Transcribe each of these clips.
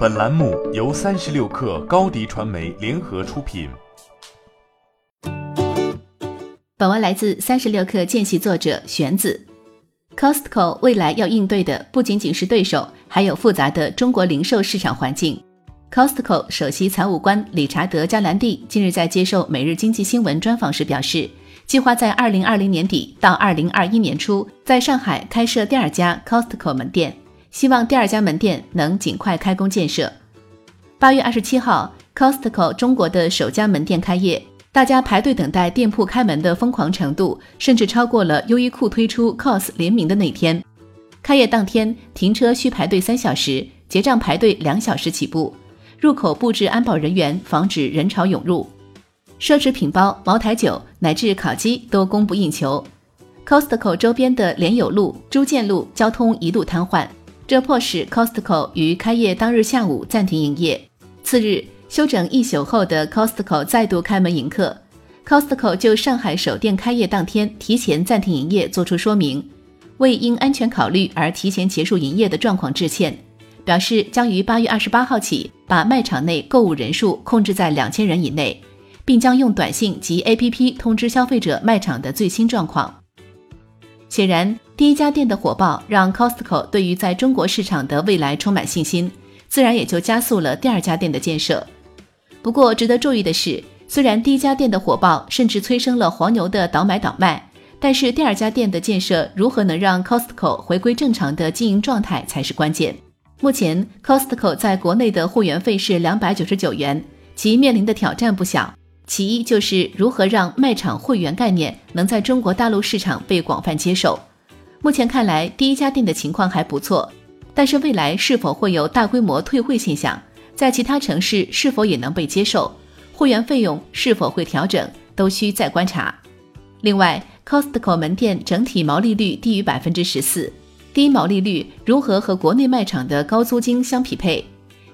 本栏目由三十六氪高低传媒联合出品。本文来自三十六氪见习作者玄子。Costco 未来要应对的不仅仅是对手，还有复杂的中国零售市场环境。Costco 首席财务官理查德·加兰蒂近日在接受《每日经济新闻》专访时表示，计划在二零二零年底到二零二一年初在上海开设第二家 Costco 门店。希望第二家门店能尽快开工建设。八月二十七号，Costco 中国的首家门店开业，大家排队等待店铺开门的疯狂程度，甚至超过了优衣库推出 COS 联名的那天。开业当天，停车需排队三小时，结账排队两小时起步。入口布置安保人员，防止人潮涌入。奢侈品包、茅台酒乃至烤鸡都供不应求。Costco 周边的莲友路、朱建路交通一度瘫痪。这迫使 Costco 于开业当日下午暂停营业。次日，休整一宿后的 Costco 再度开门迎客。Costco 就上海首店开业当天提前暂停营业作出说明，为因安全考虑而提前结束营业的状况致歉，表示将于八月二十八号起把卖场内购物人数控制在两千人以内，并将用短信及 APP 通知消费者卖场的最新状况。显然，第一家店的火爆让 Costco 对于在中国市场的未来充满信心，自然也就加速了第二家店的建设。不过，值得注意的是，虽然第一家店的火爆甚至催生了黄牛的倒买倒卖，但是第二家店的建设如何能让 Costco 回归正常的经营状态才是关键。目前，Costco 在国内的会员费是两百九十九元，其面临的挑战不小。其一就是如何让卖场会员概念能在中国大陆市场被广泛接受。目前看来，第一家店的情况还不错，但是未来是否会有大规模退会现象，在其他城市是否也能被接受，会员费用是否会调整，都需再观察。另外，Costco 门店整体毛利率低于百分之十四，低毛利率如何和国内卖场的高租金相匹配？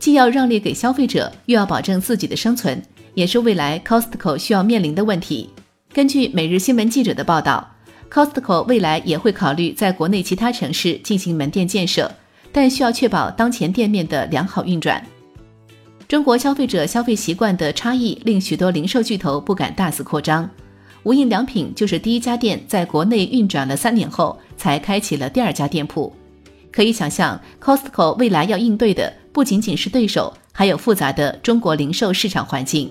既要让利给消费者，又要保证自己的生存。也是未来 Costco 需要面临的问题。根据每日新闻记者的报道，Costco 未来也会考虑在国内其他城市进行门店建设，但需要确保当前店面的良好运转。中国消费者消费习惯的差异令许多零售巨头不敢大肆扩张。无印良品就是第一家店在国内运转了三年后才开启了第二家店铺。可以想象，Costco 未来要应对的不仅仅是对手，还有复杂的中国零售市场环境。